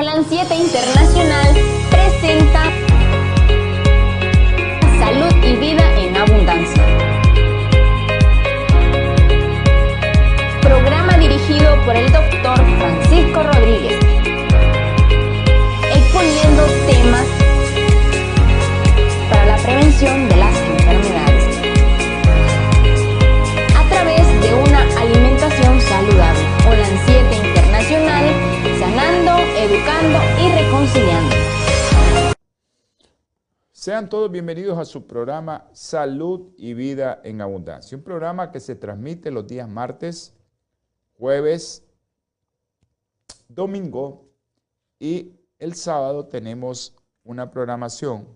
Holan 7 Internacional presenta Sean todos bienvenidos a su programa Salud y Vida en Abundancia, un programa que se transmite los días martes, jueves, domingo y el sábado tenemos una programación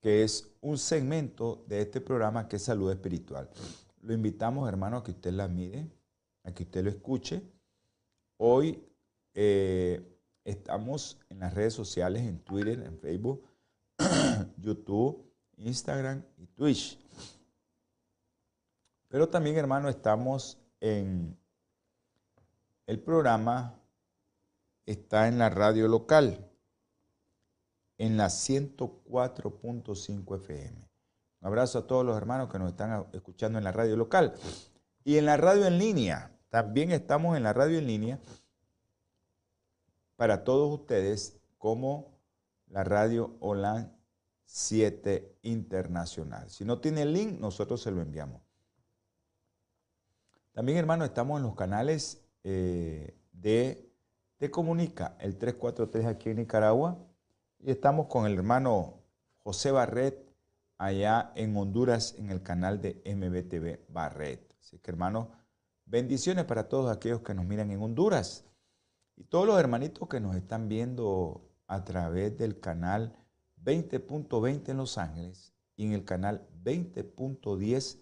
que es un segmento de este programa que es salud espiritual. Lo invitamos, hermano, a que usted la mire, a que usted lo escuche. Hoy eh, estamos en las redes sociales, en Twitter, en Facebook, YouTube, Instagram y Twitch. Pero también, hermano, estamos en el programa, está en la radio local, en la 104.5 FM. Un abrazo a todos los hermanos que nos están escuchando en la radio local. Y en la radio en línea, también estamos en la radio en línea para todos ustedes como la radio OLAN 7 Internacional. Si no tiene el link, nosotros se lo enviamos. También, hermano, estamos en los canales eh, de Te Comunica, el 343 aquí en Nicaragua. Y estamos con el hermano José Barret allá en Honduras en el canal de MBTV Barret. Así que, hermano, bendiciones para todos aquellos que nos miran en Honduras. Y todos los hermanitos que nos están viendo a través del canal 20.20 en Los Ángeles y en el canal 20.10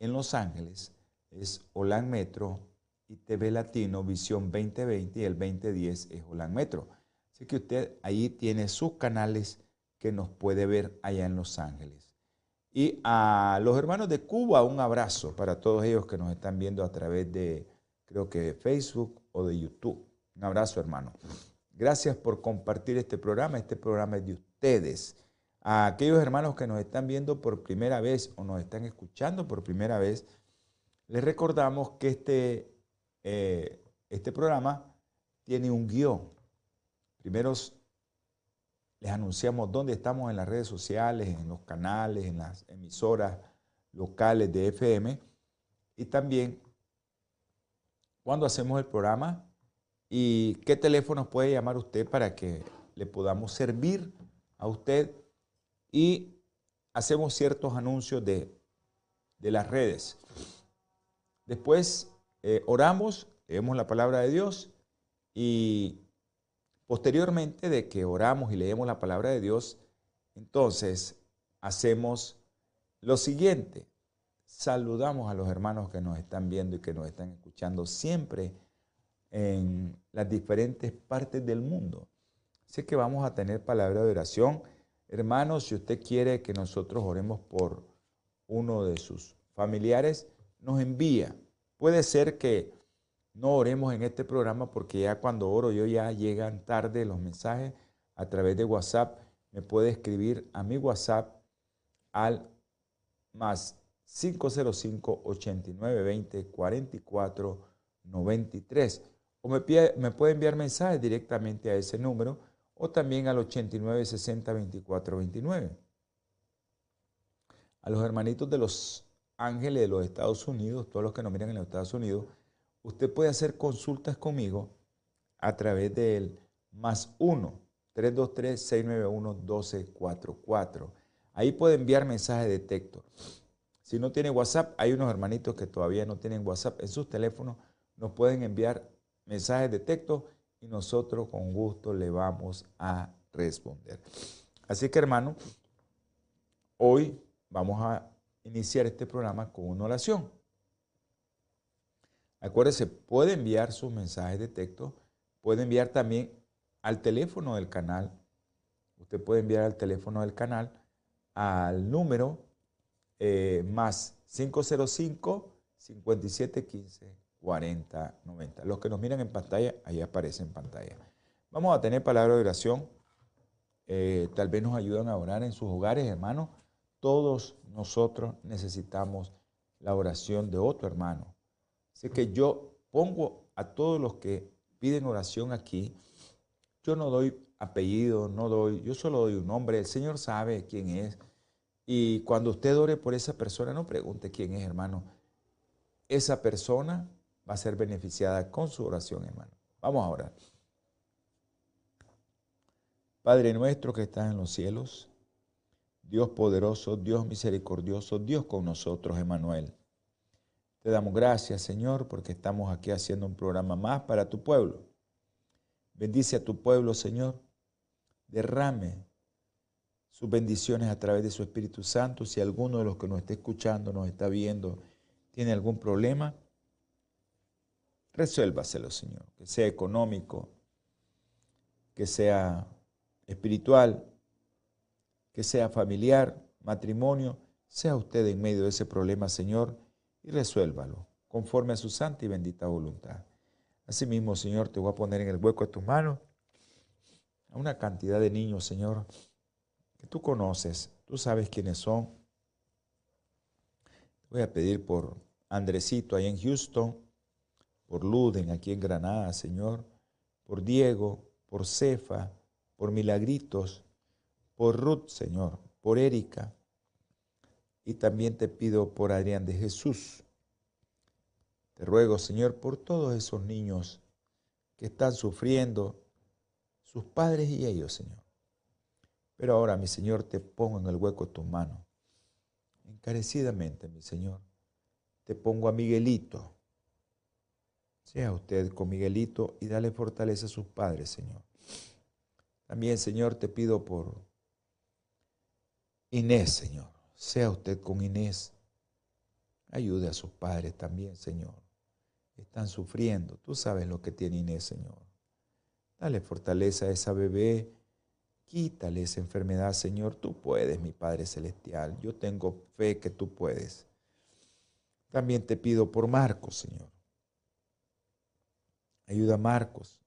en Los Ángeles es Holan Metro y TV Latino Visión 2020 y el 2010 es Holan Metro. Así que usted ahí tiene sus canales que nos puede ver allá en Los Ángeles. Y a los hermanos de Cuba, un abrazo para todos ellos que nos están viendo a través de, creo que de Facebook o de YouTube. Un abrazo, hermano. Gracias por compartir este programa. Este programa es de ustedes. A aquellos hermanos que nos están viendo por primera vez o nos están escuchando por primera vez, les recordamos que este, eh, este programa tiene un guion. Primero les anunciamos dónde estamos en las redes sociales, en los canales, en las emisoras locales de FM y también cuando hacemos el programa y qué teléfonos puede llamar usted para que le podamos servir a usted y hacemos ciertos anuncios de, de las redes. Después eh, oramos, leemos la palabra de Dios y posteriormente de que oramos y leemos la palabra de Dios, entonces hacemos lo siguiente. Saludamos a los hermanos que nos están viendo y que nos están escuchando siempre en las diferentes partes del mundo. Así que vamos a tener palabra de oración. Hermanos, si usted quiere que nosotros oremos por uno de sus familiares, nos envía. Puede ser que no oremos en este programa porque ya cuando oro yo ya llegan tarde los mensajes a través de WhatsApp. Me puede escribir a mi WhatsApp al más 505 8920 44 93 o me, me puede enviar mensajes directamente a ese número o también al 89 60 24 29. A los hermanitos de los ángeles de los Estados Unidos, todos los que nos miran en los Estados Unidos, usted puede hacer consultas conmigo a través del más 1 323 691 1244. Ahí puede enviar mensajes de texto. Si no tiene WhatsApp, hay unos hermanitos que todavía no tienen WhatsApp en sus teléfonos, nos pueden enviar mensajes de texto y nosotros con gusto le vamos a responder. Así que hermano, hoy vamos a iniciar este programa con una oración. Acuérdese, puede enviar sus mensajes de texto, puede enviar también al teléfono del canal. Usted puede enviar al teléfono del canal al número eh, más 505 5715 4090. Los que nos miran en pantalla, ahí aparece en pantalla. Vamos a tener palabra de oración. Eh, tal vez nos ayudan a orar en sus hogares, hermanos. Todos nosotros necesitamos la oración de otro hermano. Así que yo pongo a todos los que piden oración aquí, yo no doy apellido, no doy, yo solo doy un nombre, el Señor sabe quién es. Y cuando usted ore por esa persona, no pregunte quién es, hermano. Esa persona va a ser beneficiada con su oración, hermano. Vamos a orar. Padre nuestro que estás en los cielos, Dios poderoso, Dios misericordioso, Dios con nosotros, Emanuel. Te damos gracias, Señor, porque estamos aquí haciendo un programa más para tu pueblo. Bendice a tu pueblo, Señor. Derrame sus bendiciones a través de su Espíritu Santo. Si alguno de los que nos está escuchando, nos está viendo, tiene algún problema, resuélvaselo, Señor. Que sea económico, que sea espiritual, que sea familiar, matrimonio, sea usted en medio de ese problema, Señor y resuélvalo conforme a su santa y bendita voluntad. Asimismo, Señor, te voy a poner en el hueco de tus manos a una cantidad de niños, Señor, que tú conoces, tú sabes quiénes son. Voy a pedir por Andresito ahí en Houston, por Luden aquí en Granada, Señor, por Diego, por Cefa, por Milagritos, por Ruth, Señor, por Erika, y también te pido por Adrián de Jesús. Te ruego, Señor, por todos esos niños que están sufriendo, sus padres y ellos, Señor. Pero ahora, mi Señor, te pongo en el hueco de tus manos. Encarecidamente, mi Señor, te pongo a Miguelito. Sea usted con Miguelito y dale fortaleza a sus padres, Señor. También, Señor, te pido por Inés, Señor sea usted con Inés. Ayude a sus padres también, Señor. Están sufriendo. Tú sabes lo que tiene Inés, Señor. Dale fortaleza a esa bebé. Quítale esa enfermedad, Señor. Tú puedes, mi Padre Celestial. Yo tengo fe que tú puedes. También te pido por Marcos, Señor. Ayuda a Marcos.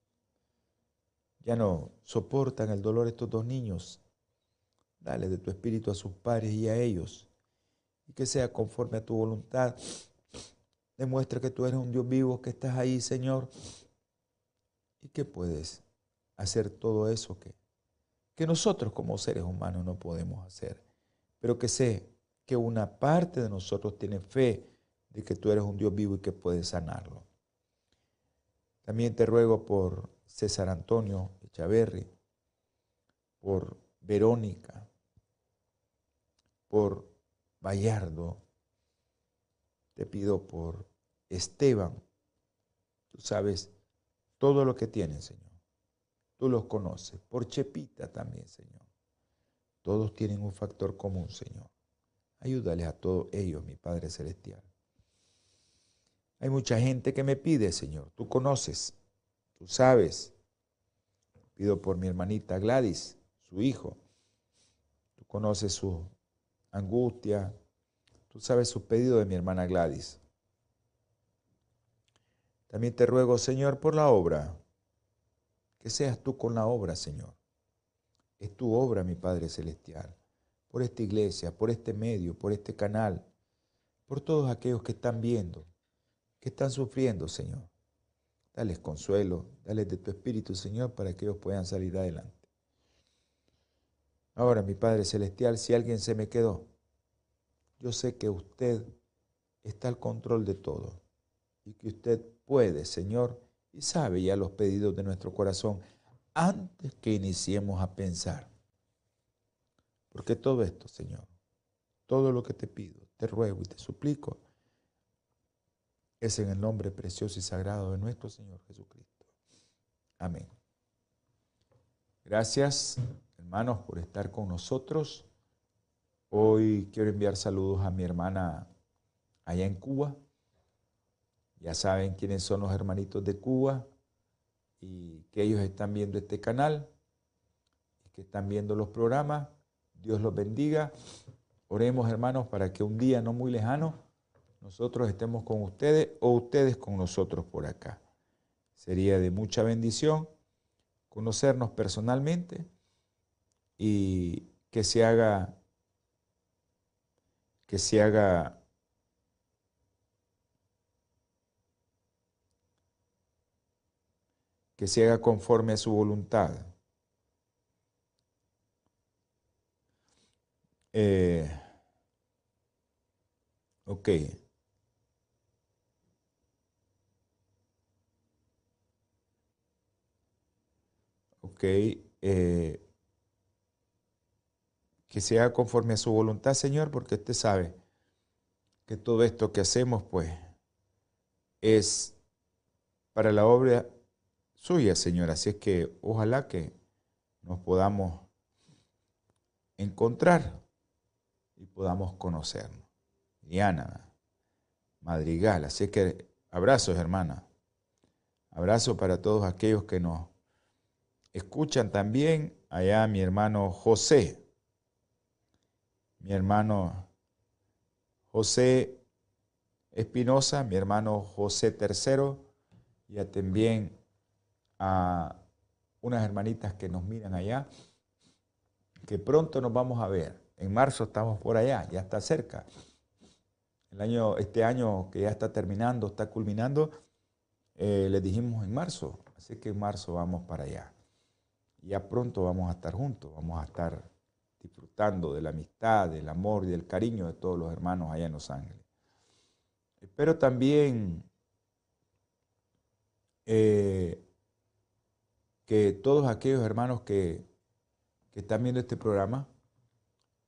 Ya no soportan el dolor estos dos niños. Dale de tu espíritu a sus padres y a ellos. Y que sea conforme a tu voluntad. Demuestra que tú eres un Dios vivo, que estás ahí, Señor. Y que puedes hacer todo eso que, que nosotros como seres humanos no podemos hacer. Pero que sé que una parte de nosotros tiene fe de que tú eres un Dios vivo y que puedes sanarlo. También te ruego por César Antonio Echaverri, por Verónica, por Bayardo, te pido por Esteban. Tú sabes todo lo que tienen, Señor. Tú los conoces. Por Chepita también, Señor. Todos tienen un factor común, Señor. Ayúdales a todos ellos, mi Padre Celestial. Hay mucha gente que me pide, Señor. Tú conoces, tú sabes. Pido por mi hermanita Gladys, su hijo. Tú conoces su angustia. Tú sabes su pedido de mi hermana Gladys. También te ruego, Señor, por la obra. Que seas tú con la obra, Señor. Es tu obra, mi Padre Celestial. Por esta iglesia, por este medio, por este canal. Por todos aquellos que están viendo, que están sufriendo, Señor. Dales consuelo, dales de tu Espíritu, Señor, para que ellos puedan salir adelante. Ahora, mi Padre Celestial, si alguien se me quedó, yo sé que usted está al control de todo y que usted puede, Señor, y sabe ya los pedidos de nuestro corazón antes que iniciemos a pensar. Porque todo esto, Señor, todo lo que te pido, te ruego y te suplico, es en el nombre precioso y sagrado de nuestro Señor Jesucristo. Amén. Gracias hermanos, por estar con nosotros. Hoy quiero enviar saludos a mi hermana allá en Cuba. Ya saben quiénes son los hermanitos de Cuba y que ellos están viendo este canal que están viendo los programas. Dios los bendiga. Oremos, hermanos, para que un día no muy lejano nosotros estemos con ustedes o ustedes con nosotros por acá. Sería de mucha bendición conocernos personalmente y que se haga que se haga que se haga conforme a su voluntad. Eh, ok. Eh, que se haga conforme a su voluntad, Señor, porque usted sabe que todo esto que hacemos, pues, es para la obra suya, Señor. Así es que ojalá que nos podamos encontrar y podamos conocernos. Diana, Madrigal, así es que abrazos, hermana. Abrazo para todos aquellos que nos escuchan también. Allá mi hermano José, mi hermano José Espinosa, mi hermano José Tercero, y también a unas hermanitas que nos miran allá, que pronto nos vamos a ver. En marzo estamos por allá, ya está cerca. El año, este año que ya está terminando, está culminando, eh, les dijimos en marzo, así que en marzo vamos para allá. Ya pronto vamos a estar juntos, vamos a estar disfrutando de la amistad, del amor y del cariño de todos los hermanos allá en Los Ángeles. Espero también eh, que todos aquellos hermanos que, están viendo este programa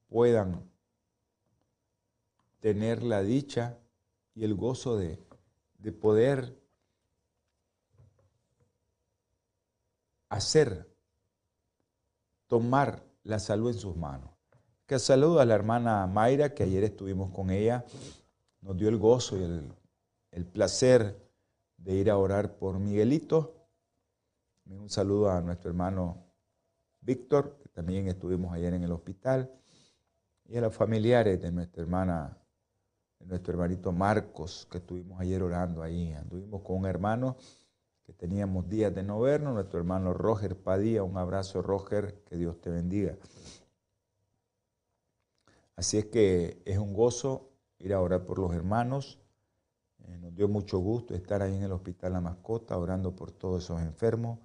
puedan tener la dicha y el gozo de, de poder hacer, tomar la salud en sus manos. Que saludo a la hermana Mayra, que ayer estuvimos con ella, nos dio el gozo y el, el placer de ir a orar por Miguelito un saludo a nuestro hermano Víctor, que también estuvimos ayer en el hospital, y a los familiares de nuestra hermana, de nuestro hermanito Marcos, que estuvimos ayer orando ahí. Anduvimos con un hermano teníamos días de no vernos, nuestro hermano Roger Padilla. Un abrazo, Roger, que Dios te bendiga. Así es que es un gozo ir a orar por los hermanos. Eh, nos dio mucho gusto estar ahí en el Hospital La Mascota orando por todos esos enfermos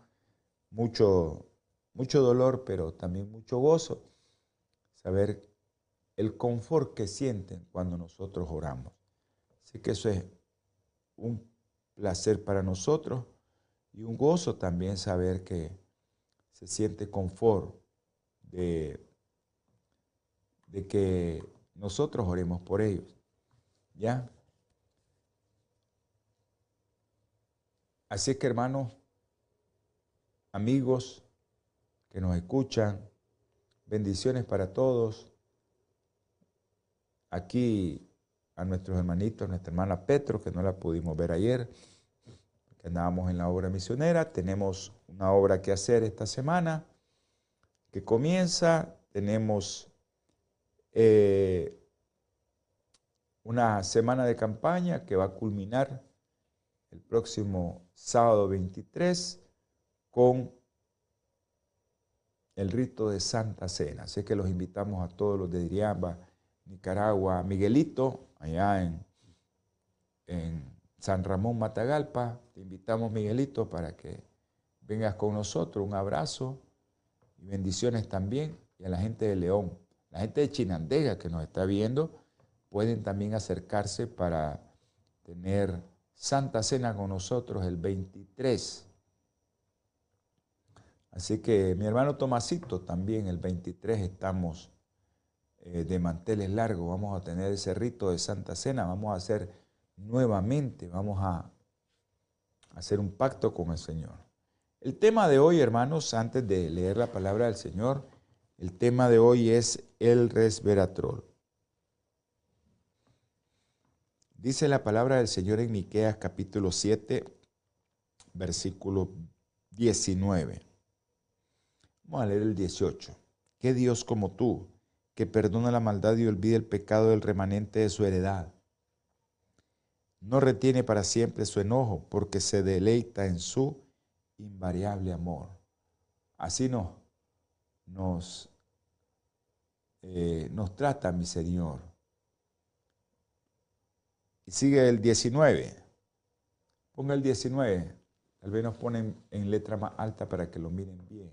mucho, mucho dolor, pero también mucho gozo. Saber el confort que sienten cuando nosotros oramos. Así que eso es un placer para nosotros y un gozo también saber que se siente confort de, de que nosotros oremos por ellos. ¿Ya? Así que hermanos, amigos que nos escuchan. Bendiciones para todos. Aquí a nuestros hermanitos, nuestra hermana Petro, que no la pudimos ver ayer, andábamos en la obra misionera. Tenemos una obra que hacer esta semana que comienza. Tenemos eh, una semana de campaña que va a culminar el próximo sábado 23 con el rito de Santa Cena. Así que los invitamos a todos los de Diriamba, Nicaragua, Miguelito, allá en, en San Ramón Matagalpa. Te invitamos, Miguelito, para que vengas con nosotros. Un abrazo y bendiciones también. Y a la gente de León, la gente de Chinandega que nos está viendo, pueden también acercarse para tener Santa Cena con nosotros el 23 Así que mi hermano Tomasito también el 23 estamos eh, de manteles largos, vamos a tener ese rito de Santa Cena, vamos a hacer nuevamente, vamos a hacer un pacto con el Señor. El tema de hoy, hermanos, antes de leer la palabra del Señor, el tema de hoy es el resveratrol. Dice la palabra del Señor en Miqueas capítulo 7, versículo 19. Vamos a leer el 18. ¿Qué Dios como tú, que perdona la maldad y olvida el pecado del remanente de su heredad? No retiene para siempre su enojo, porque se deleita en su invariable amor. Así no, nos, eh, nos trata mi Señor. Y sigue el 19. Ponga el 19. Tal vez nos ponen en letra más alta para que lo miren bien.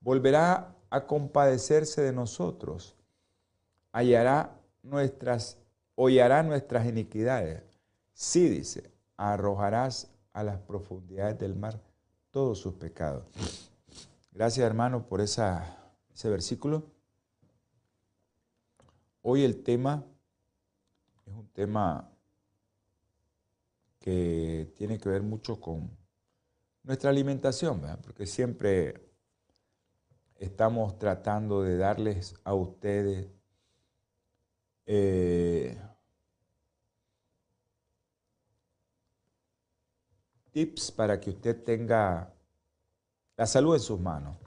Volverá a compadecerse de nosotros. Hallará nuestras, hollará nuestras iniquidades Sí, dice, arrojarás a las profundidades del mar todos sus pecados. Gracias, hermano, por ese versículo. Hoy el tema es un tema que tiene que ver mucho con nuestra alimentación, porque siempre estamos tratando de darles a ustedes eh, tips para que usted tenga la salud en sus manos.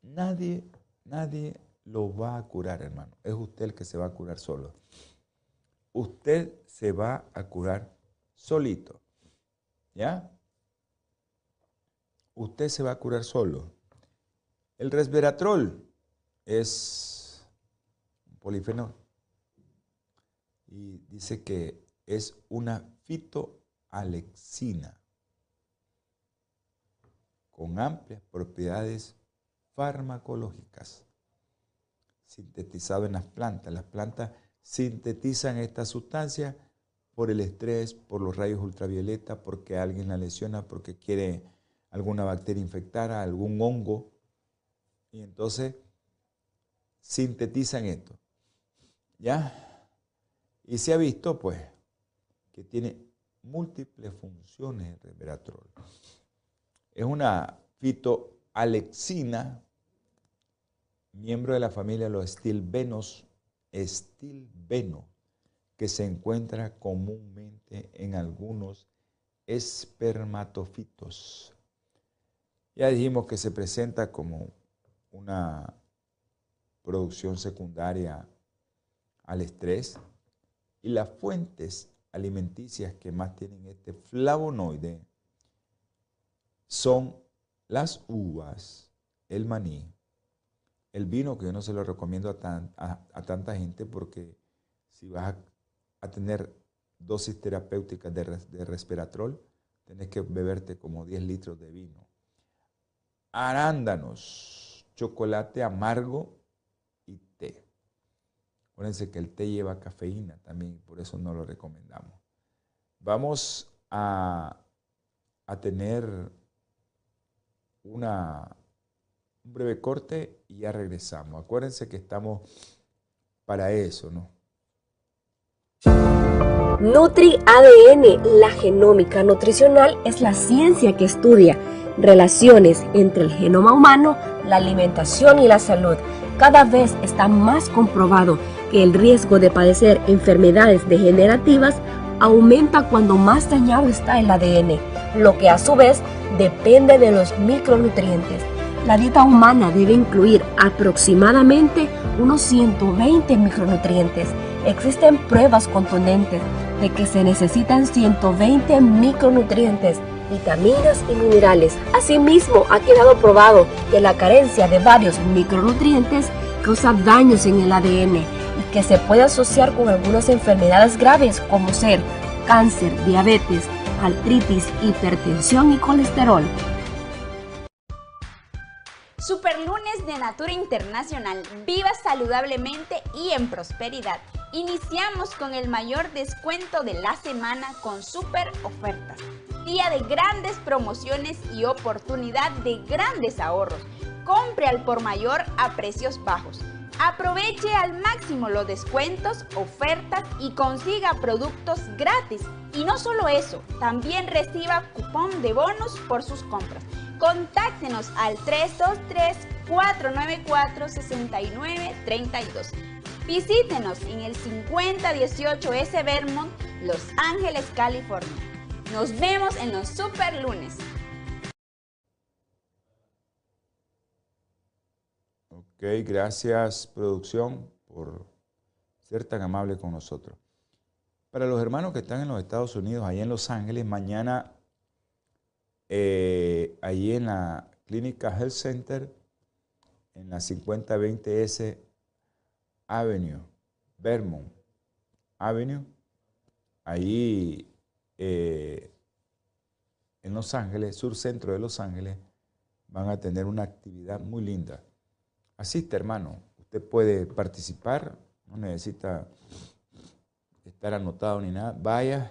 Nadie, nadie lo va a curar, hermano. Es usted el que se va a curar solo. Usted se va a curar solito. ¿Ya? Usted se va a curar solo. El resveratrol es un polifenol. Y dice que es una fito alexina, con amplias propiedades farmacológicas, sintetizado en las plantas. Las plantas sintetizan esta sustancia por el estrés, por los rayos ultravioleta, porque alguien la lesiona, porque quiere alguna bacteria infectada, algún hongo. Y entonces sintetizan esto. ¿Ya? Y se ha visto, pues, que tiene múltiples funciones el resveratrol. Es una fitoalexina, miembro de la familia de los estilbenos, estilbeno, que se encuentra comúnmente en algunos espermatofitos. Ya dijimos que se presenta como una producción secundaria al estrés y las fuentes alimenticias que más tienen este flavonoide son las uvas, el maní, el vino, que yo no se lo recomiendo a, tanta gente porque si vas a, tener dosis terapéuticas de, de respiratrol, tenés que beberte como 10 litros de vino. Arándanos, chocolate amargo y té. Acuérdense que el té lleva cafeína también, por eso no lo recomendamos. Vamos a, tener una, un breve corte y ya regresamos. Acuérdense que estamos para eso, ¿no? Nutri ADN, la genómica nutricional, es la ciencia que estudia relaciones entre el genoma humano, la alimentación y la salud. Cada vez está más comprobado que el riesgo de padecer enfermedades degenerativas aumenta cuando más dañado está el ADN, lo que a su vez depende de los micronutrientes. La dieta humana debe incluir aproximadamente unos 120 micronutrientes. Existen pruebas contundentes de que se necesitan 120 micronutrientes, vitaminas y minerales. Asimismo, ha quedado probado que la carencia de varios micronutrientes causa daños en el ADN que se puede asociar con algunas enfermedades graves como ser cáncer, diabetes, artritis, hipertensión y colesterol. Superlunes de Natura Internacional. Viva saludablemente y en prosperidad. Iniciamos con el mayor descuento de la semana con super ofertas. Día de grandes promociones y oportunidad de grandes ahorros. Compre al por mayor a precios bajos. Aproveche al máximo los descuentos, ofertas y consiga productos gratis. Y no solo eso, también reciba cupón de bonus por sus compras. Contáctenos al 323-494-6932. Visítenos en el 5018 S. Vermont, Los Ángeles, California. Nos vemos en los super lunes. Gracias producción por ser tan amable con nosotros. Para los hermanos que están en los Estados Unidos, ahí en Los Ángeles, mañana, eh, ahí en la Clínica Health Center, en la 5020S Avenue, Vermont Avenue, ahí eh, en Los Ángeles, sur centro de Los Ángeles, van a tener una actividad muy linda. Asiste, hermano. Usted puede participar, no necesita estar anotado ni nada. Vaya,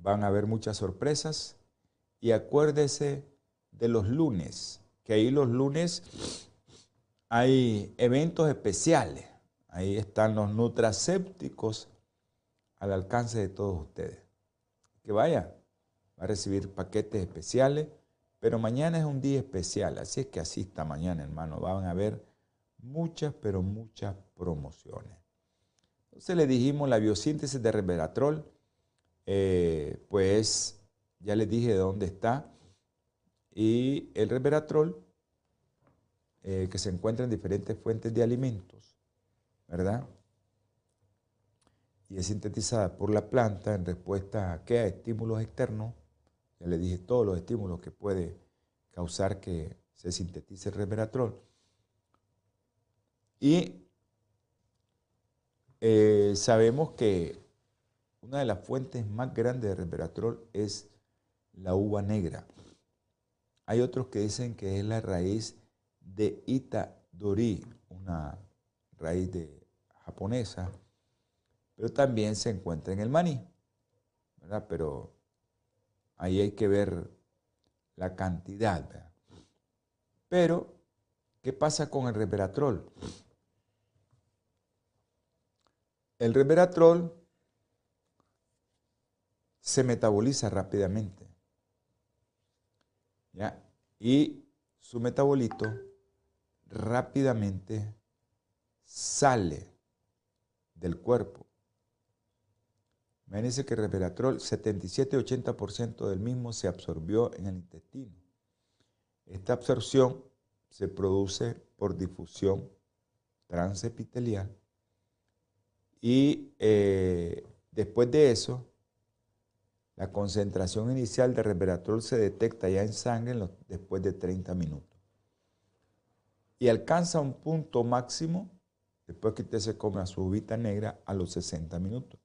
van a haber muchas sorpresas y acuérdese de los lunes, que ahí los lunes hay eventos especiales. Ahí están los nutracépticos al alcance de todos ustedes. Que vaya, va a recibir paquetes especiales, pero mañana es un día especial, así es que asista mañana, hermano. Van a haber muchas, pero muchas promociones. Entonces le dijimos la biosíntesis de resveratrol, eh, pues ya les dije de dónde está. Y el resveratrol, eh, que se encuentra en diferentes fuentes de alimentos, ¿verdad? Y es sintetizada por la planta en respuesta a qué? A estímulos externos. Ya les dije todos los estímulos que puede causar que se sintetice el resveratrol. Y eh, sabemos que una de las fuentes más grandes de resveratrol es la uva negra. Hay otros que dicen que es la raíz de Itadori, una raíz de, japonesa, pero también se encuentra en el maní, ¿verdad? Pero ahí hay que ver la cantidad. Pero, ¿qué pasa con el resveratrol? El resveratrol se metaboliza rápidamente. ¿ya? Y su metabolito rápidamente sale del cuerpo. Imagínense que el resveratrol, 77-80% del mismo se absorbió en el intestino. Esta absorción se produce por difusión transepitelial y eh, después de eso, la concentración inicial de resveratrol se detecta ya en sangre después de 30 minutos. Y alcanza un punto máximo después que usted se come su uvita negra a los 60 minutos.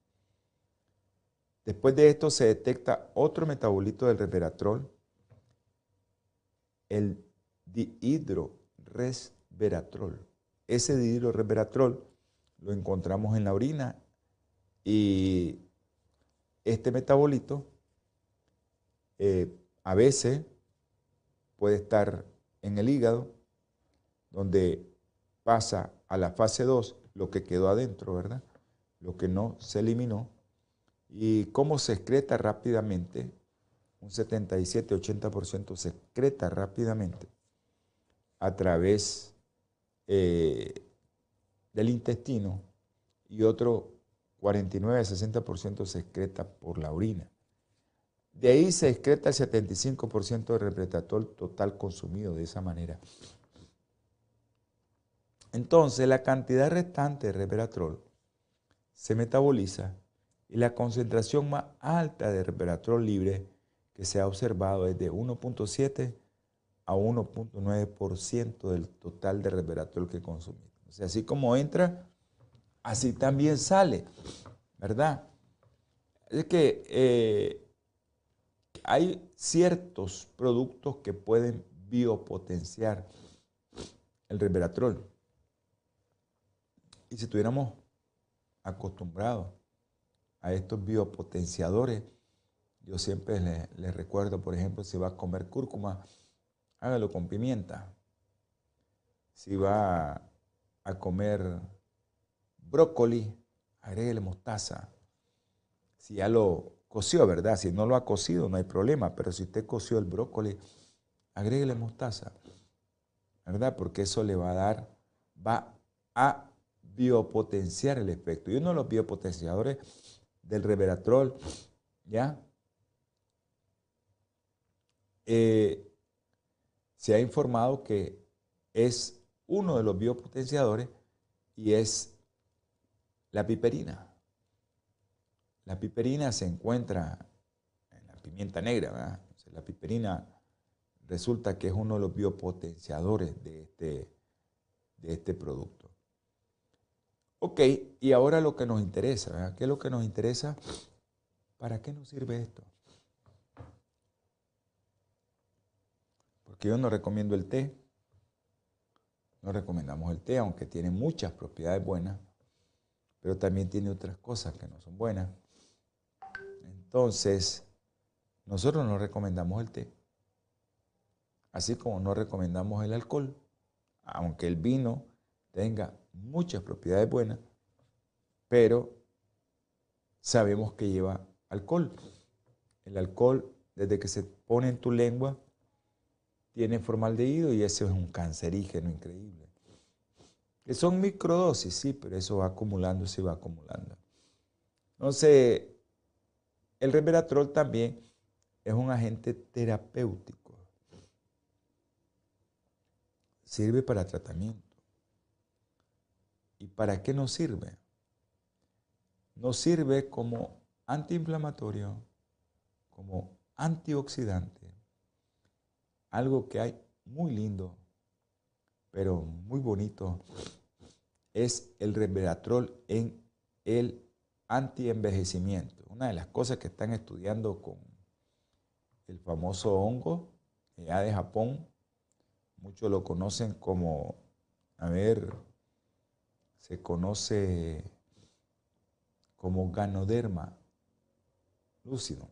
Después de esto se detecta otro metabolito del resveratrol, el dihidroresveratrol. Ese dihidroresveratrol lo encontramos en la orina y este metabolito eh, a veces puede estar en el hígado, donde pasa a la fase 2 lo que quedó adentro, ¿verdad? Lo que no se eliminó. Y cómo se excreta rápidamente, un 77-80% se excreta rápidamente a través eh, del intestino y otro 49-60% se excreta por la orina. De ahí se excreta el 75% de resveratrol total consumido de esa manera. Entonces, la cantidad restante de resveratrol se metaboliza y la concentración más alta de resveratrol libre que se ha observado es de 1.7 a 1.9% del total de resveratrol que consumimos. O sea, así como entra, así también sale, ¿verdad? Es que eh, hay ciertos productos que pueden biopotenciar el resveratrol. Y si estuviéramos acostumbrados a estos biopotenciadores, yo siempre les, recuerdo, por ejemplo, si va a comer cúrcuma, hágalo con pimienta. Si va a comer brócoli, agréguele mostaza. Si ya lo coció, ¿verdad? Si no lo ha cocido, no hay problema, pero si usted coció el brócoli, agréguele mostaza, ¿verdad? Porque eso le va a dar, va a biopotenciar el efecto. Y uno de los biopotenciadores del reveratrol, ¿ya? Eh, se ha informado que es uno de los biopotenciadores y es la piperina. La piperina se encuentra en la pimienta negra, ¿verdad? la piperina resulta que es uno de los biopotenciadores de este, de este producto. Ok, y ahora lo que nos interesa, ¿verdad? ¿qué es lo que nos interesa? ¿Para qué nos sirve esto? Porque yo no recomiendo el té, no recomendamos el té, aunque tiene muchas propiedades buenas, pero también tiene otras cosas que no son buenas. Entonces, nosotros no recomendamos el té, así como no recomendamos el alcohol, aunque el vino tenga muchas propiedades buenas, pero sabemos que lleva alcohol. El alcohol, desde que se pone en tu lengua, tiene formaldehído y ese es un cancerígeno increíble. Que son microdosis, sí, pero eso va acumulando, se va acumulando. Entonces, el resveratrol también es un agente terapéutico. Sirve para tratamiento. ¿Y para qué nos sirve? Nos sirve como antiinflamatorio, como antioxidante, algo que hay muy lindo, pero muy bonito, es el resveratrol en el antienvejecimiento. Una de las cosas que están estudiando con el famoso hongo ya de Japón, muchos lo conocen como, a ver, se conoce como ganoderma lúcido,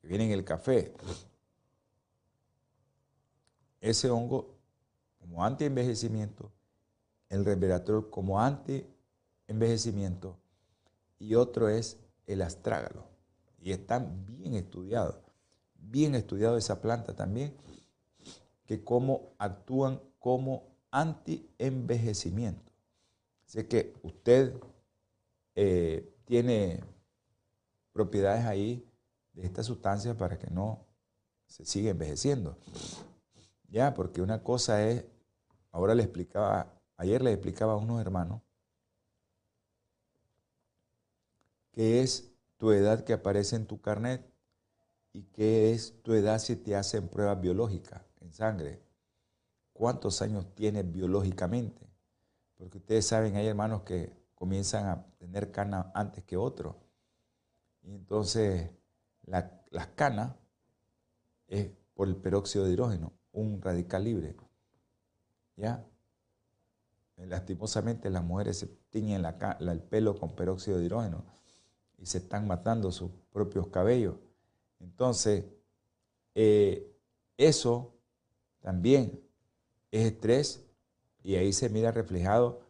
que viene en el café ese hongo como anti-envejecimiento, el resveratrol como anti-envejecimiento y otro es el astrágalo. Y están bien estudiados, bien estudiado esa planta también, que cómo actúan como anti-envejecimiento. Así que usted eh, tiene propiedades ahí de esta sustancia para que no se siga envejeciendo. Ya, porque una cosa es, ahora le explicaba, ayer le explicaba a unos hermanos, qué es tu edad que aparece en tu carnet y qué es tu edad si te hacen pruebas biológicas en sangre. ¿Cuántos años tienes biológicamente? Porque ustedes saben, hay hermanos que comienzan a tener canas antes que otros. Y entonces las canas es por el peróxido de hidrógeno un radical libre. ¿Ya? Eh, lastimosamente las mujeres se tiñen el pelo con peróxido de hidrógeno y se están matando sus propios cabellos. Entonces, eh, eso también es estrés y ahí se mira reflejado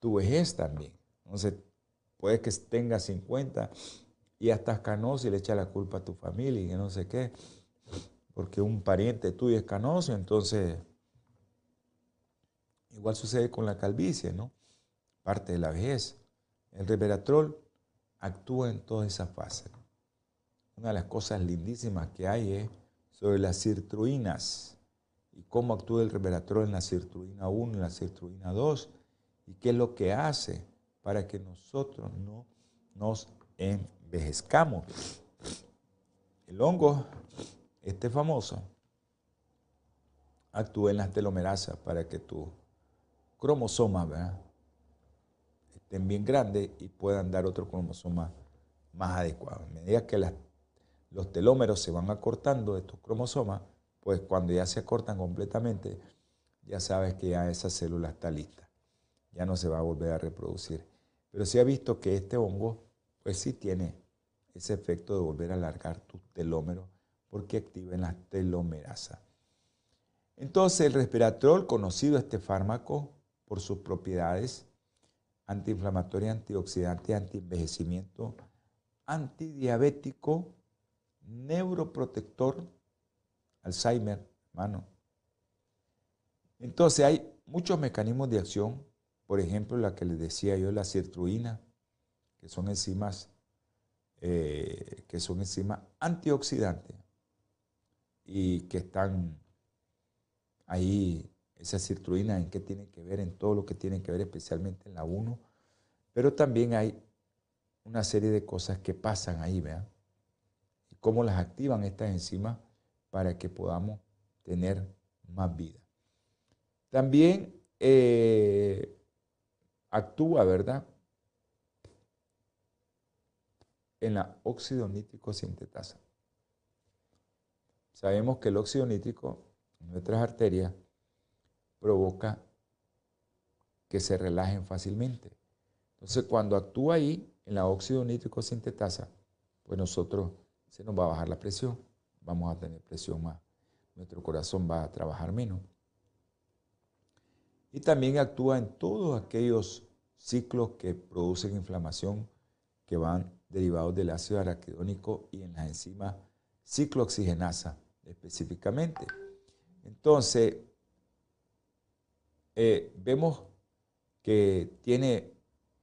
tu vejez también. Entonces, puede que tengas 50 y ya estás canoso y le echa la culpa a tu familia y no sé qué porque un pariente tuyo es canoso, entonces igual sucede con la calvicie, ¿no? Parte de la vejez. El resveratrol actúa en todas esas fases. Una de las cosas lindísimas que hay es sobre las sirtruinas y cómo actúa el resveratrol en la sirtruina 1 y la sirtruina 2 y qué es lo que hace para que nosotros no nos envejezcamos. El hongo este famoso actúa en las telomerasas para que tus cromosomas estén bien grandes y puedan dar otro cromosoma más adecuado. A medida que los telómeros se van acortando de tus cromosomas, pues cuando ya se acortan completamente, ya sabes que ya esa célula está lista. Ya no se va a volver a reproducir. Pero se ha visto que este hongo, pues sí tiene ese efecto de volver a alargar tus telómeros porque activa en la telomerasa. Entonces, el resveratrol, conocido este fármaco por sus propiedades antiinflamatorio, antioxidante, antienvejecimiento, antidiabético, neuroprotector, Alzheimer, hermano. Entonces, hay muchos mecanismos de acción, por ejemplo, la que les decía yo, la sirtuina, que son enzimas, eh, que son enzimas antioxidantes y que están ahí, esas sirtuinas, en qué tienen que ver, en todo lo que tienen que ver, especialmente en la 1, pero también hay una serie de cosas que pasan ahí, vean, cómo las activan estas enzimas para que podamos tener más vida. También eh, actúa, ¿verdad? En la óxido nítrico sintetasa. Sabemos que el óxido nítrico en nuestras arterias provoca que se relajen fácilmente. Entonces, cuando actúa ahí, en la óxido nítrico sintetasa, pues nosotros se nos va a bajar la presión, vamos a tener presión más, nuestro corazón va a trabajar menos. Y también actúa en todos aquellos ciclos que producen inflamación que van derivados del ácido araquidónico y en las enzimas ciclooxigenasa específicamente. Entonces, eh, vemos que tiene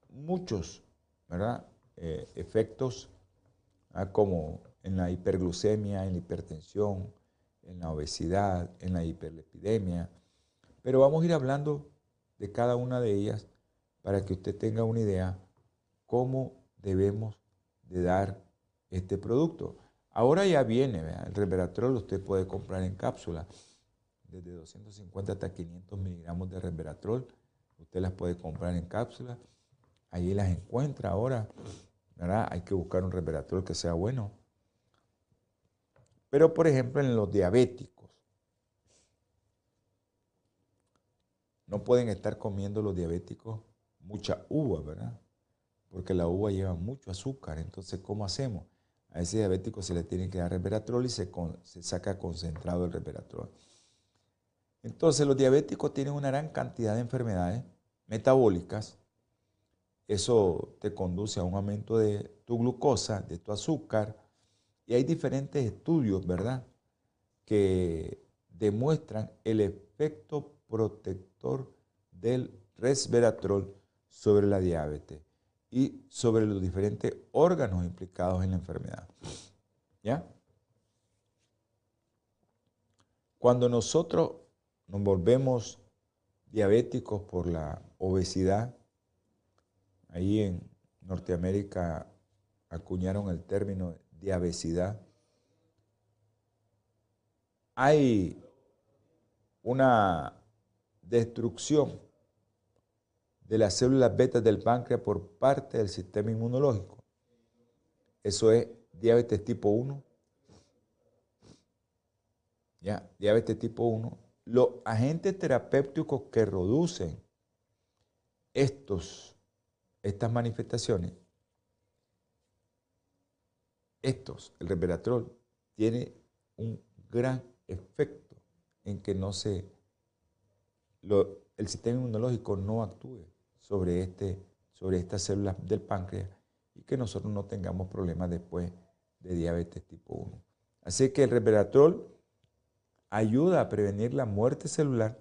muchos eh, efectos como en la hiperglucemia, en la hipertensión, en la obesidad, en la hiperlepidemia. Pero vamos a ir hablando de cada una de ellas para que usted tenga una idea cómo debemos de dar este producto. Ahora ya viene, el resveratrol usted puede comprar en cápsula, desde 250 hasta 500 miligramos de resveratrol, usted las puede comprar en cápsula, allí las encuentra ahora, ¿verdad? Hay que buscar un resveratrol que sea bueno. Pero por ejemplo en los diabéticos, no pueden estar comiendo los diabéticos mucha uva, ¿verdad? Porque la uva lleva mucho azúcar, entonces ¿cómo hacemos? A ese diabético se le tiene que dar resveratrol y se, saca concentrado el resveratrol. Entonces los diabéticos tienen una gran cantidad de enfermedades metabólicas. Eso te conduce a un aumento de tu glucosa, de tu azúcar. Y hay diferentes estudios, ¿verdad? Que demuestran el efecto protector del resveratrol sobre la diabetes y sobre los diferentes órganos implicados en la enfermedad. ¿Ya? Cuando nosotros nos volvemos diabéticos por la obesidad, ahí en Norteamérica acuñaron el término diabesidad, hay una destrucción de las células betas del páncreas por parte del sistema inmunológico. Eso es diabetes tipo 1. Ya, diabetes tipo 1. Los agentes terapéuticos que reducen estos, estas manifestaciones, estos, el resveratrol, tiene un gran efecto en que no se, el sistema inmunológico no actúe sobre, este, sobre estas células del páncreas y que nosotros no tengamos problemas después de diabetes tipo 1. Así que el resveratrol ayuda a prevenir la muerte celular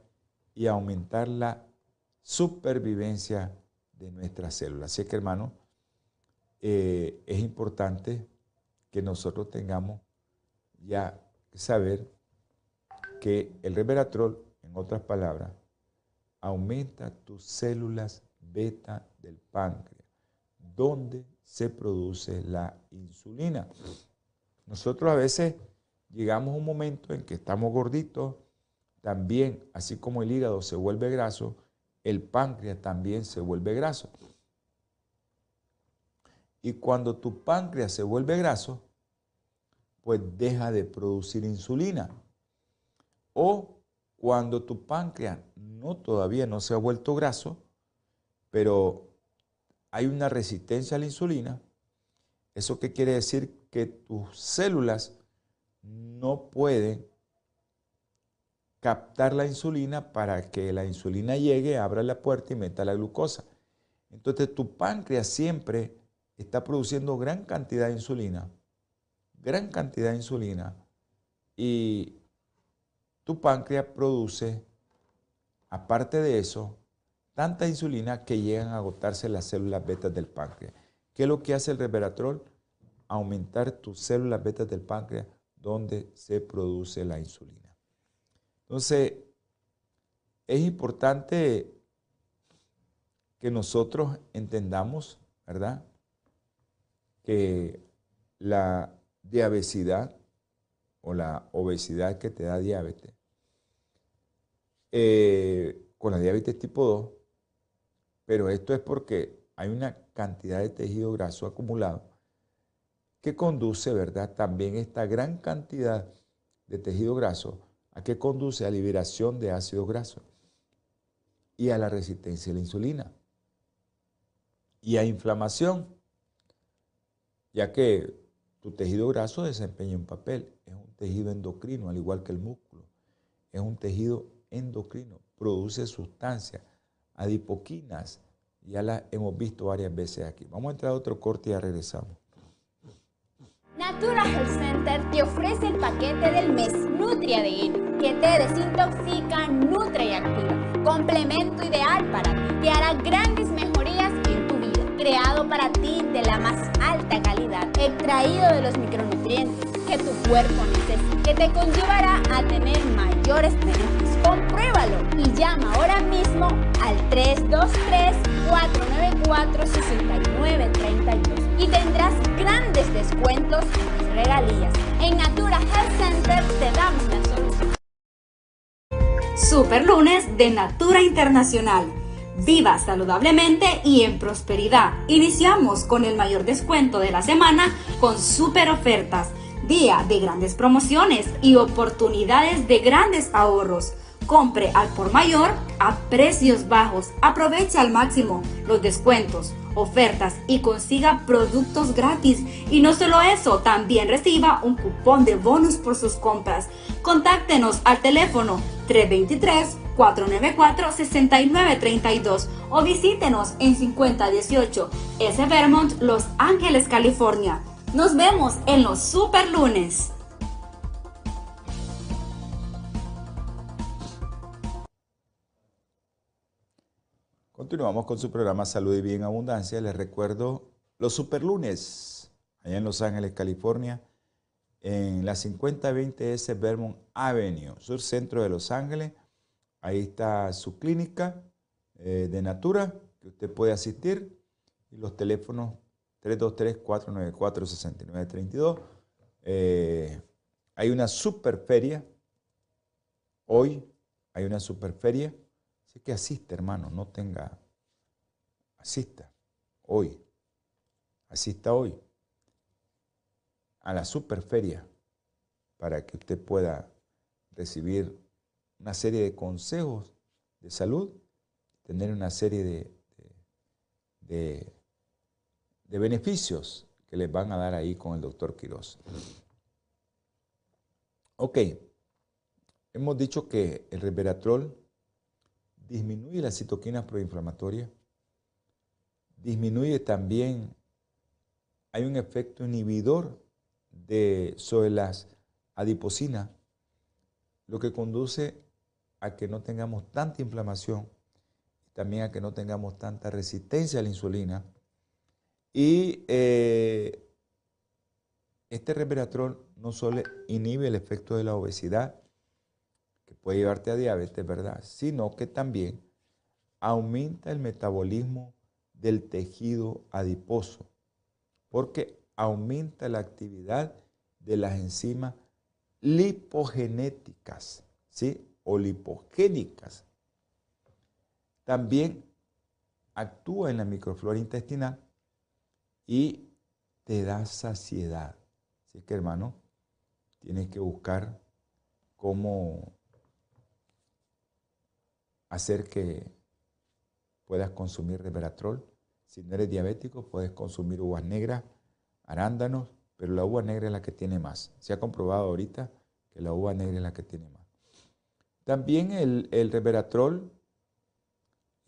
y a aumentar la supervivencia de nuestras células. Así que hermano, eh, es importante que nosotros tengamos ya que saber que el resveratrol, en otras palabras, aumenta tus células beta del páncreas, donde se produce la insulina. Nosotros a veces llegamos a un momento en que estamos gorditos, también, así como el hígado se vuelve graso, el páncreas también se vuelve graso. Y cuando tu páncreas se vuelve graso, pues deja de producir insulina. O cuando tu páncreas no todavía no se ha vuelto graso, pero hay una resistencia a la insulina. ¿Eso qué quiere decir? Que tus células no pueden captar la insulina para que la insulina llegue, abra la puerta y meta la glucosa. Entonces tu páncreas siempre está produciendo gran cantidad de insulina, gran cantidad de insulina, y tu páncreas produce, aparte de eso, tanta insulina que llegan a agotarse las células betas del páncreas. ¿Qué es lo que hace el resveratrol? Aumentar tus células betas del páncreas donde se produce la insulina. Entonces, es importante que nosotros entendamos, ¿verdad? Que la diabesidad o la obesidad que te da diabetes, eh, con la diabetes tipo 2, pero esto es porque hay una cantidad de tejido graso acumulado que conduce, ¿verdad? También esta gran cantidad de tejido graso a que conduce a liberación de ácido graso y a la resistencia a la insulina y a inflamación, ya que tu tejido graso desempeña un papel, es un tejido endocrino, al igual que el músculo, es un tejido endocrino, produce sustancias, adipoquinas, ya las hemos visto varias veces aquí. Vamos a entrar a otro corte y ya regresamos. Natura Health Center te ofrece el paquete del mes Nutri ADN, que te desintoxica, nutre y activa. Complemento ideal para ti, que hará grandes mejorías en tu vida. Creado para ti de la más alta calidad, extraído de los micronutrientes que tu cuerpo necesita, que te conllevará a tener mayores beneficios. Compruébalo y llama ahora mismo al 323-494-6932 y tendrás grandes descuentos en las regalías. En Natura Health Center te damos la solución. Super lunes de Natura Internacional. Viva saludablemente y en prosperidad. Iniciamos con el mayor descuento de la semana con super ofertas. Día de grandes promociones y oportunidades de grandes ahorros. Compre al por mayor a precios bajos. Aprovecha al máximo los descuentos ofertas y consiga productos gratis. Y no solo eso, también reciba un cupón de bonus por sus compras. Contáctenos al teléfono 323-494-6932 o visítenos en 5018 S. Vermont, Los Ángeles, California. Nos vemos en los super lunes. Continuamos con su programa Salud y Bien Abundancia. Les recuerdo los superlunes, allá en Los Ángeles, California, en la 5020 S Vermont Avenue, sur centro de Los Ángeles. Ahí está su clínica eh, de Natura, que usted puede asistir, y los teléfonos 323-494-6932. Eh, hay una super feria, hoy hay una super feria Así que asista, hermano, no tenga, asista hoy, asista hoy a la superferia para que usted pueda recibir una serie de consejos de salud, tener una serie de, de, beneficios que les van a dar ahí con el doctor Quiroz. Ok, hemos dicho que el resveratrol disminuye las citoquinas proinflamatorias, disminuye también, hay un efecto inhibidor de, sobre las adiposinas, lo que conduce a que no tengamos tanta inflamación, también a que no tengamos tanta resistencia a la insulina. Y eh, este resveratrol no solo inhibe el efecto de la obesidad, puede llevarte a diabetes, ¿verdad? Sino que también aumenta el metabolismo del tejido adiposo, porque aumenta la actividad de las enzimas lipogenéticas, ¿sí? O lipogénicas. También actúa en la microflora intestinal y te da saciedad. Así que, hermano, tienes que buscar cómo hacer que puedas consumir resveratrol. Si no eres diabético, puedes consumir uvas negras, arándanos, pero la uva negra es la que tiene más. Se ha comprobado ahorita que la uva negra es la que tiene más. También el, el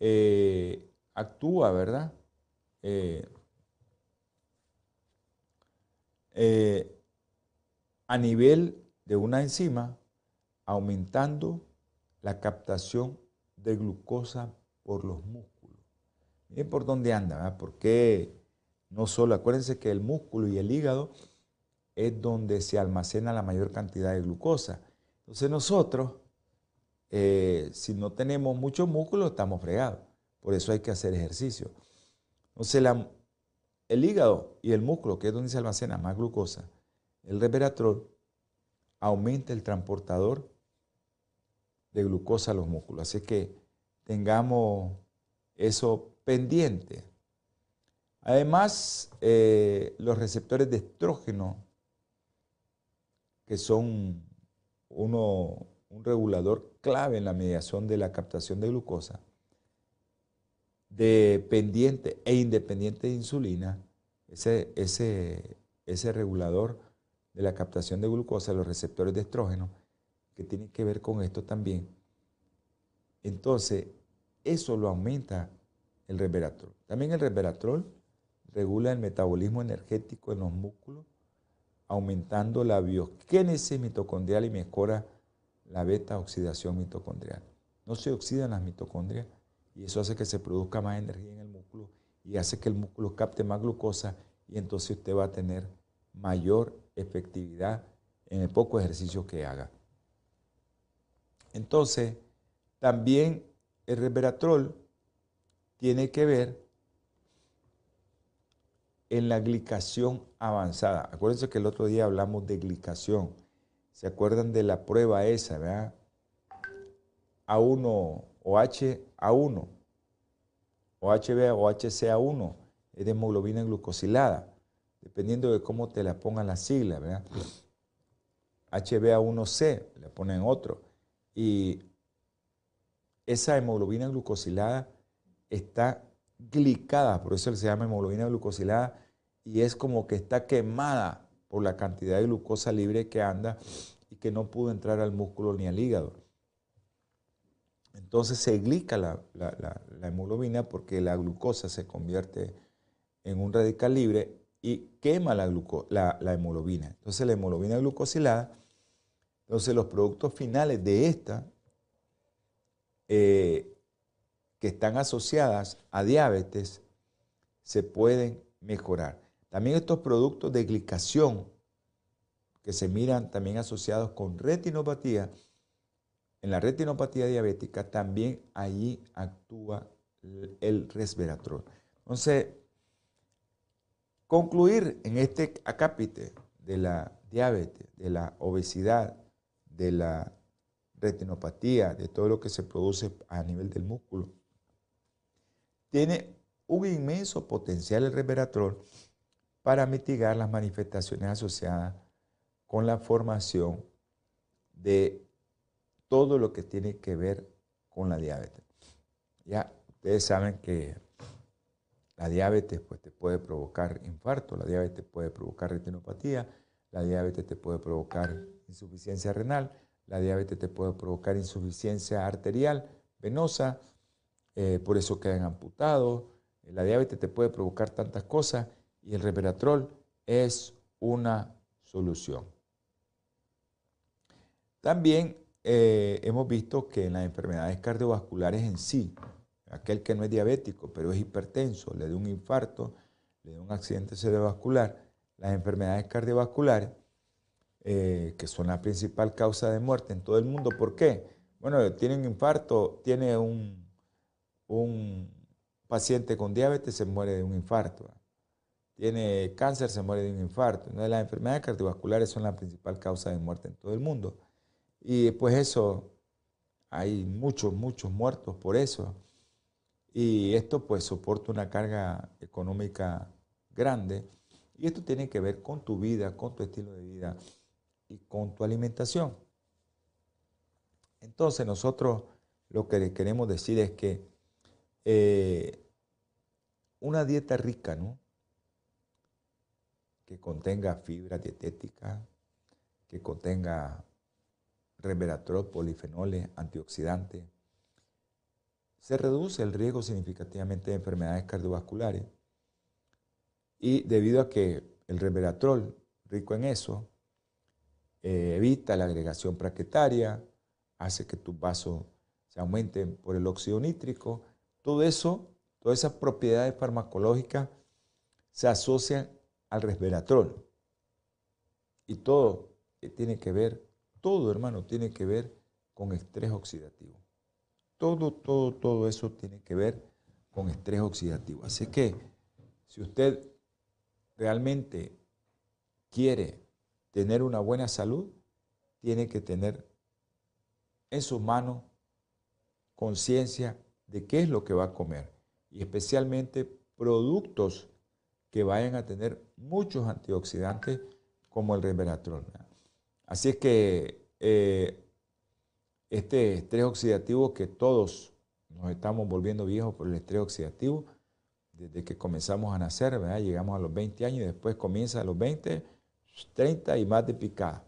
eh, actúa, ¿verdad? Eh, eh, a nivel de una enzima, aumentando la captación de glucosa por los músculos. Miren por dónde anda, porque no solo, acuérdense que el músculo y el hígado es donde se almacena la mayor cantidad de glucosa. Entonces nosotros, eh, si no tenemos mucho músculo, estamos fregados. Por eso hay que hacer ejercicio. Entonces el hígado y el músculo, que es donde se almacena más glucosa, el resveratrol aumenta el transportador de glucosa a los músculos. Así que tengamos eso pendiente. Además, eh, los receptores de estrógeno, que son uno, un regulador clave en la mediación de la captación de glucosa, dependiente e independiente de insulina, ese, ese, ese regulador de la captación de glucosa, los receptores de estrógeno, que tienen que ver con esto también. Entonces, eso lo aumenta el resveratrol. También el resveratrol regula el metabolismo energético en los músculos, aumentando la biogénesis mitocondrial y mejora la beta oxidación mitocondrial. No se oxidan las mitocondrias y eso hace que se produzca más energía en el músculo y hace que el músculo capte más glucosa y entonces usted va a tener mayor efectividad en el poco ejercicio que haga. Entonces, también el resveratrol tiene que ver en la glicación avanzada. Acuérdense que el otro día hablamos de glicación. ¿Se acuerdan de la prueba esa, verdad? A1 o HA1 o HB o HCA1 es de hemoglobina glucosilada, dependiendo de cómo te la pongan las siglas, ¿verdad? HbA1c, le ponen otro. Y esa hemoglobina glucosilada está glicada, por eso se llama hemoglobina glucosilada, y es como que está quemada por la cantidad de glucosa libre que anda y que no pudo entrar al músculo ni al hígado. Entonces se glica la, hemoglobina porque la glucosa se convierte en un radical libre y quema la, hemoglobina. Entonces la hemoglobina glucosilada, entonces los productos finales de esta, eh, que están asociadas a diabetes, se pueden mejorar. También estos productos de glicación, que se miran también asociados con retinopatía, en la retinopatía diabética también allí actúa el resveratrol. Entonces, concluir en este acápite de la diabetes, de la obesidad, de la retinopatía, de todo lo que se produce a nivel del músculo, tiene un inmenso potencial el resveratrol para mitigar las manifestaciones asociadas con la formación de todo lo que tiene que ver con la diabetes. Ya ustedes saben que la diabetes pues, te puede provocar infarto, la diabetes puede provocar retinopatía, la diabetes te puede provocar insuficiencia renal, la diabetes te puede provocar insuficiencia arterial, venosa, eh, por eso quedan amputados. La diabetes te puede provocar tantas cosas y el resveratrol es una solución. También eh, hemos visto que en las enfermedades cardiovasculares en sí, aquel que no es diabético, pero es hipertenso, le da un infarto, le da un accidente cerebrovascular, las enfermedades cardiovasculares, eh, que son la principal causa de muerte en todo el mundo. ¿Por qué? Bueno, tiene un infarto, tiene un, un paciente con diabetes, se muere de un infarto. Tiene cáncer, se muere de un infarto. Entonces, las enfermedades cardiovasculares son la principal causa de muerte en todo el mundo. Y pues eso, hay muchos, muchos muertos por eso. Y esto pues soporta una carga económica grande. Y esto tiene que ver con tu vida, con tu estilo de vida y con tu alimentación. Entonces nosotros lo que queremos decir es que eh, una dieta rica, ¿no? Que contenga fibra dietética, que contenga resveratrol, polifenoles, antioxidantes. Se reduce el riesgo significativamente de enfermedades cardiovasculares y debido a que el resveratrol, rico en eso, eh, evita la agregación plaquetaria, hace que tus vasos se aumenten por el óxido nítrico, todo eso, todas esas propiedades farmacológicas se asocian al resveratrol. Y todo tiene que ver todo, hermano, tiene que ver con estrés oxidativo. Todo, todo, todo eso tiene que ver con estrés oxidativo. Así que si usted realmente quiere tener una buena salud, tiene que tener en sus manos conciencia de qué es lo que va a comer y especialmente productos que vayan a tener muchos antioxidantes como el resveratrol. Así es que eh, este estrés oxidativo que todos nos estamos volviendo viejos por el estrés oxidativo, desde que comenzamos a nacer, llegamos a los 20 años y después comienza a los 20, 30 y más de picada.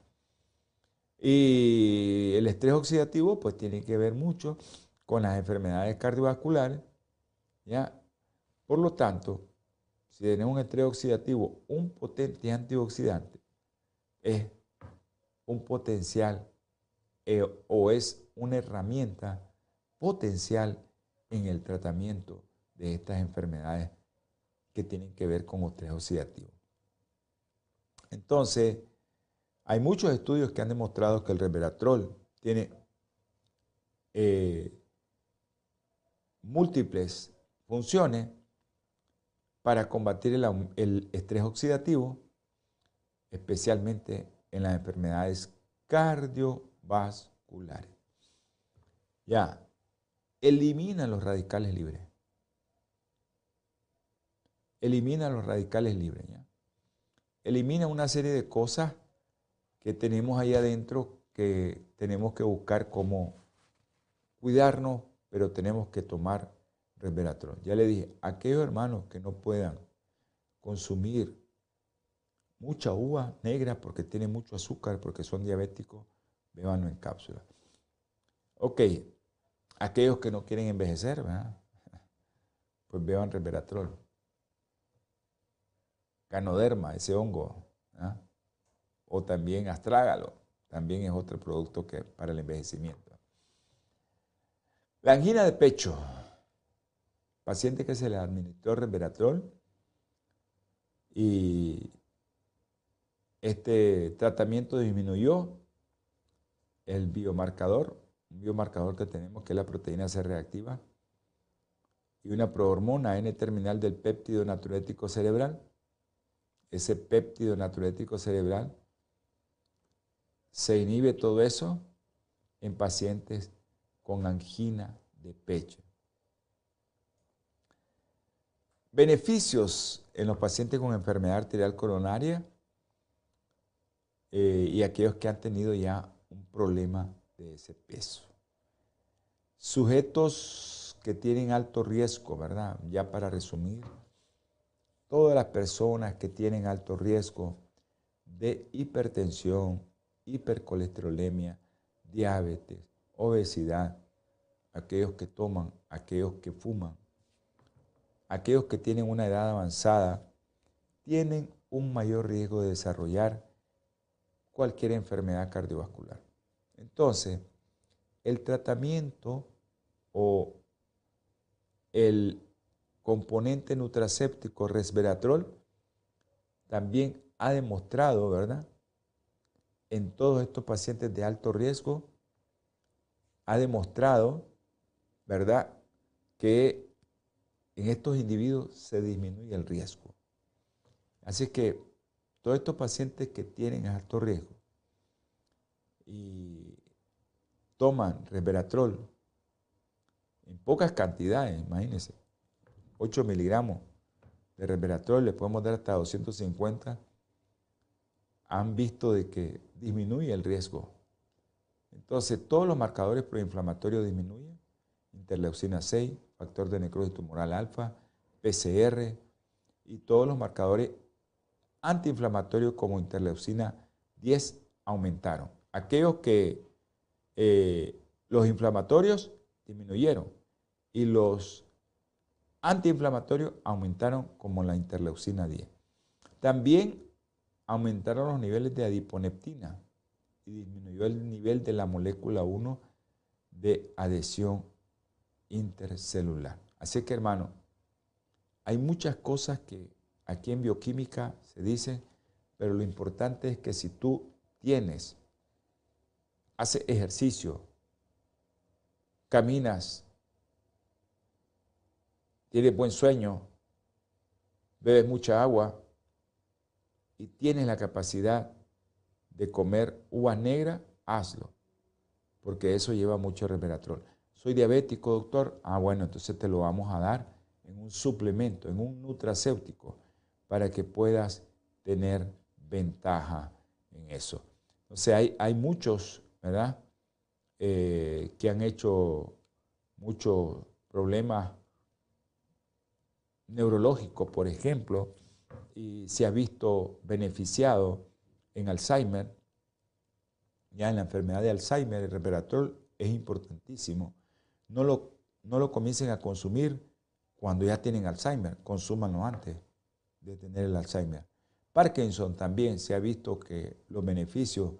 Y el estrés oxidativo pues tiene que ver mucho con las enfermedades cardiovasculares. ¿ya? Por lo tanto, si tenemos un estrés oxidativo, un potente antioxidante es un potencial eh, o es una herramienta potencial en el tratamiento de estas enfermedades que tienen que ver con estrés oxidativo. Entonces, hay muchos estudios que han demostrado que el resveratrol tiene eh, múltiples funciones para combatir el, estrés oxidativo, especialmente en las enfermedades cardiovasculares. Ya, elimina los radicales libres. Elimina los radicales libres. ¿ya? Elimina una serie de cosas que tenemos ahí adentro que tenemos que buscar cómo cuidarnos, pero tenemos que tomar resveratrol. Ya le dije, aquellos hermanos que no puedan consumir mucha uva negra porque tiene mucho azúcar, porque son diabéticos, bebanlo en cápsula. Ok, aquellos que no quieren envejecer, pues beban resveratrol. Canoderma, ese hongo, o también astrágalo, también es otro producto que para el envejecimiento. La angina de pecho, paciente que se le administró resveratrol y este tratamiento disminuyó el biomarcador, un biomarcador que tenemos que es la proteína C reactiva y una prohormona N-terminal del péptido natriurético cerebral. Ese péptido natriurético cerebral se inhibe todo eso en pacientes con angina de pecho. Beneficios en los pacientes con enfermedad arterial coronaria eh, y aquellos que han tenido ya un problema de ese peso. Sujetos que tienen alto riesgo, ¿verdad? Ya para resumir, todas las personas que tienen alto riesgo de hipertensión, hipercolesterolemia, diabetes, obesidad, aquellos que toman, aquellos que fuman, aquellos que tienen una edad avanzada, tienen un mayor riesgo de desarrollar cualquier enfermedad cardiovascular. Entonces, el tratamiento o el componente nutracéptico resveratrol también ha demostrado, ¿verdad? En todos estos pacientes de alto riesgo, ha demostrado, ¿verdad? Que en estos individuos se disminuye el riesgo. Así que todos estos pacientes que tienen alto riesgo y toman resveratrol en pocas cantidades, imagínense, 8 miligramos de resveratrol, le podemos dar hasta 250, han visto de que disminuye el riesgo. Entonces, todos los marcadores proinflamatorios disminuyen, interleucina 6, factor de necrosis tumoral alfa, PCR y todos los marcadores antiinflamatorios como interleucina 10 aumentaron. Aquellos que eh, los inflamatorios disminuyeron y los antiinflamatorios aumentaron como la interleucina 10. También aumentaron los niveles de adiponeptina y disminuyó el nivel de la molécula 1 de adhesión intercelular. Así que hermano, hay muchas cosas que aquí en bioquímica se dicen, pero lo importante es que si tú tienes, haces ejercicio, caminas, tienes buen sueño, bebes mucha agua, y tienes la capacidad de comer uvas negras, hazlo, porque eso lleva mucho resveratrol. Soy diabético, doctor. Ah, bueno, entonces te lo vamos a dar en un suplemento, en un nutracéutico, para que puedas tener ventaja en eso. Entonces hay, hay muchos, ¿verdad? Eh, que han hecho muchos problemas neurológicos, por ejemplo, y se ha visto beneficiado en Alzheimer. Ya en la enfermedad de Alzheimer, el resveratrol es importantísimo. No lo, no lo comiencen a consumir cuando ya tienen Alzheimer, consúmanlo antes de tener el Alzheimer. Parkinson también se ha visto que los beneficios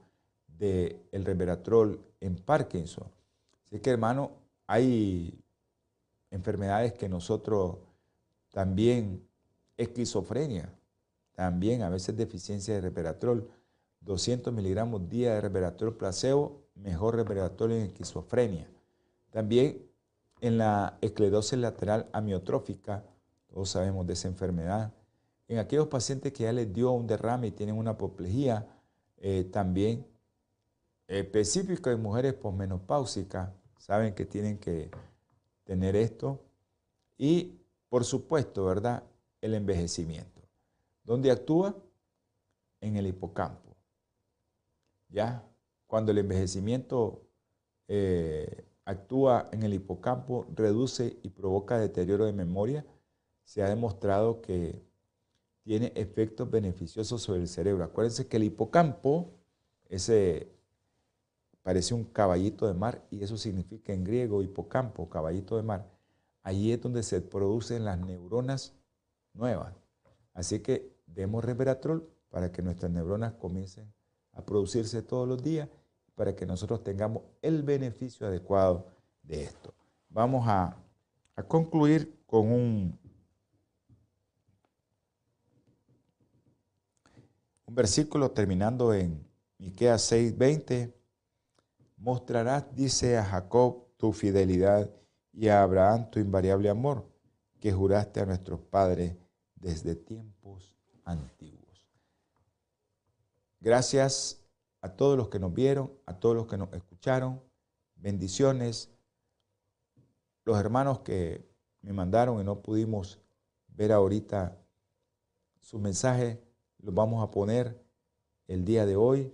del el en Parkinson. Así que hermano, hay enfermedades que nosotros también, esquizofrenia, también a veces deficiencia de resveratrol, 200 miligramos día de resveratrol placebo, mejor resveratrol en esquizofrenia. También en la esclerosis lateral amiotrófica, todos sabemos de esa enfermedad. En aquellos pacientes que ya les dio un derrame y tienen una apoplejía, eh, también específico en mujeres posmenopáusicas, saben que tienen que tener esto. Y, por supuesto, ¿verdad? El envejecimiento. ¿Dónde actúa? En el hipocampo. ¿Ya? Cuando el envejecimiento eh, actúa en el hipocampo, reduce y provoca deterioro de memoria, se ha demostrado que tiene efectos beneficiosos sobre el cerebro. Acuérdense que el hipocampo, ese parece un caballito de mar y eso significa en griego hipocampo, caballito de mar. Allí es donde se producen las neuronas nuevas. Así que demos resveratrol para que nuestras neuronas comiencen a producirse todos los días para que nosotros tengamos el beneficio adecuado de esto. Vamos a, concluir con un, versículo terminando en Miqueas 6:20. Mostrarás, dice a Jacob, tu fidelidad y a Abraham tu invariable amor, que juraste a nuestros padres desde tiempos antiguos. Gracias a todos los que nos vieron, a todos los que nos escucharon. Bendiciones. Los hermanos que me mandaron y no pudimos ver ahorita su mensaje, los vamos a poner el día de hoy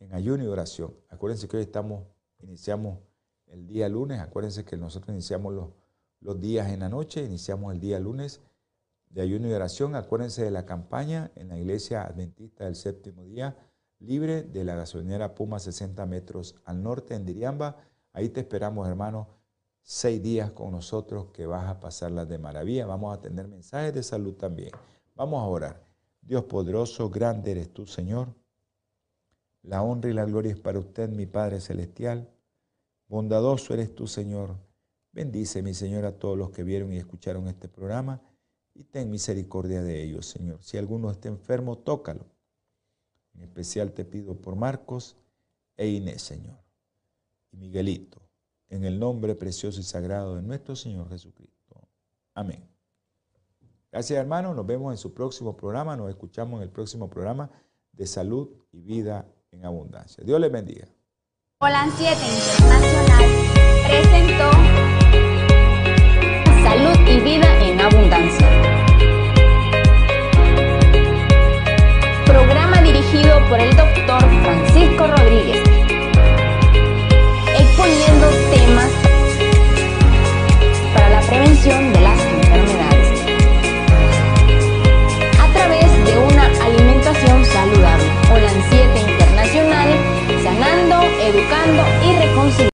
en ayuno y oración. Acuérdense que hoy estamos, iniciamos el día lunes, acuérdense que nosotros iniciamos los, los días en la noche, iniciamos el día lunes de ayuno y oración. Acuérdense de la campaña en la iglesia adventista del séptimo día libre de la gasolinera Puma 60 metros al norte en Diriamba. Ahí te esperamos, hermano, seis días con nosotros que vas a pasarlas de maravilla. Vamos a tener mensajes de salud también. Vamos a orar. Dios poderoso, grande eres tú, Señor. La honra y la gloria es para usted, mi Padre Celestial. Bondadoso eres tú, Señor. Bendice, mi Señor, a todos los que vieron y escucharon este programa y ten misericordia de ellos, Señor. Si alguno está enfermo, tócalo en especial te pido por Marcos e Inés, Señor. Y Miguelito, en el nombre precioso y sagrado de nuestro Señor Jesucristo. Amén. Gracias, hermanos. Nos vemos en su próximo programa. Nos escuchamos en el próximo programa de salud y vida en abundancia. Dios les bendiga. Hola 7 Internacional presentó Salud y Vida en Abundancia. por el doctor Francisco.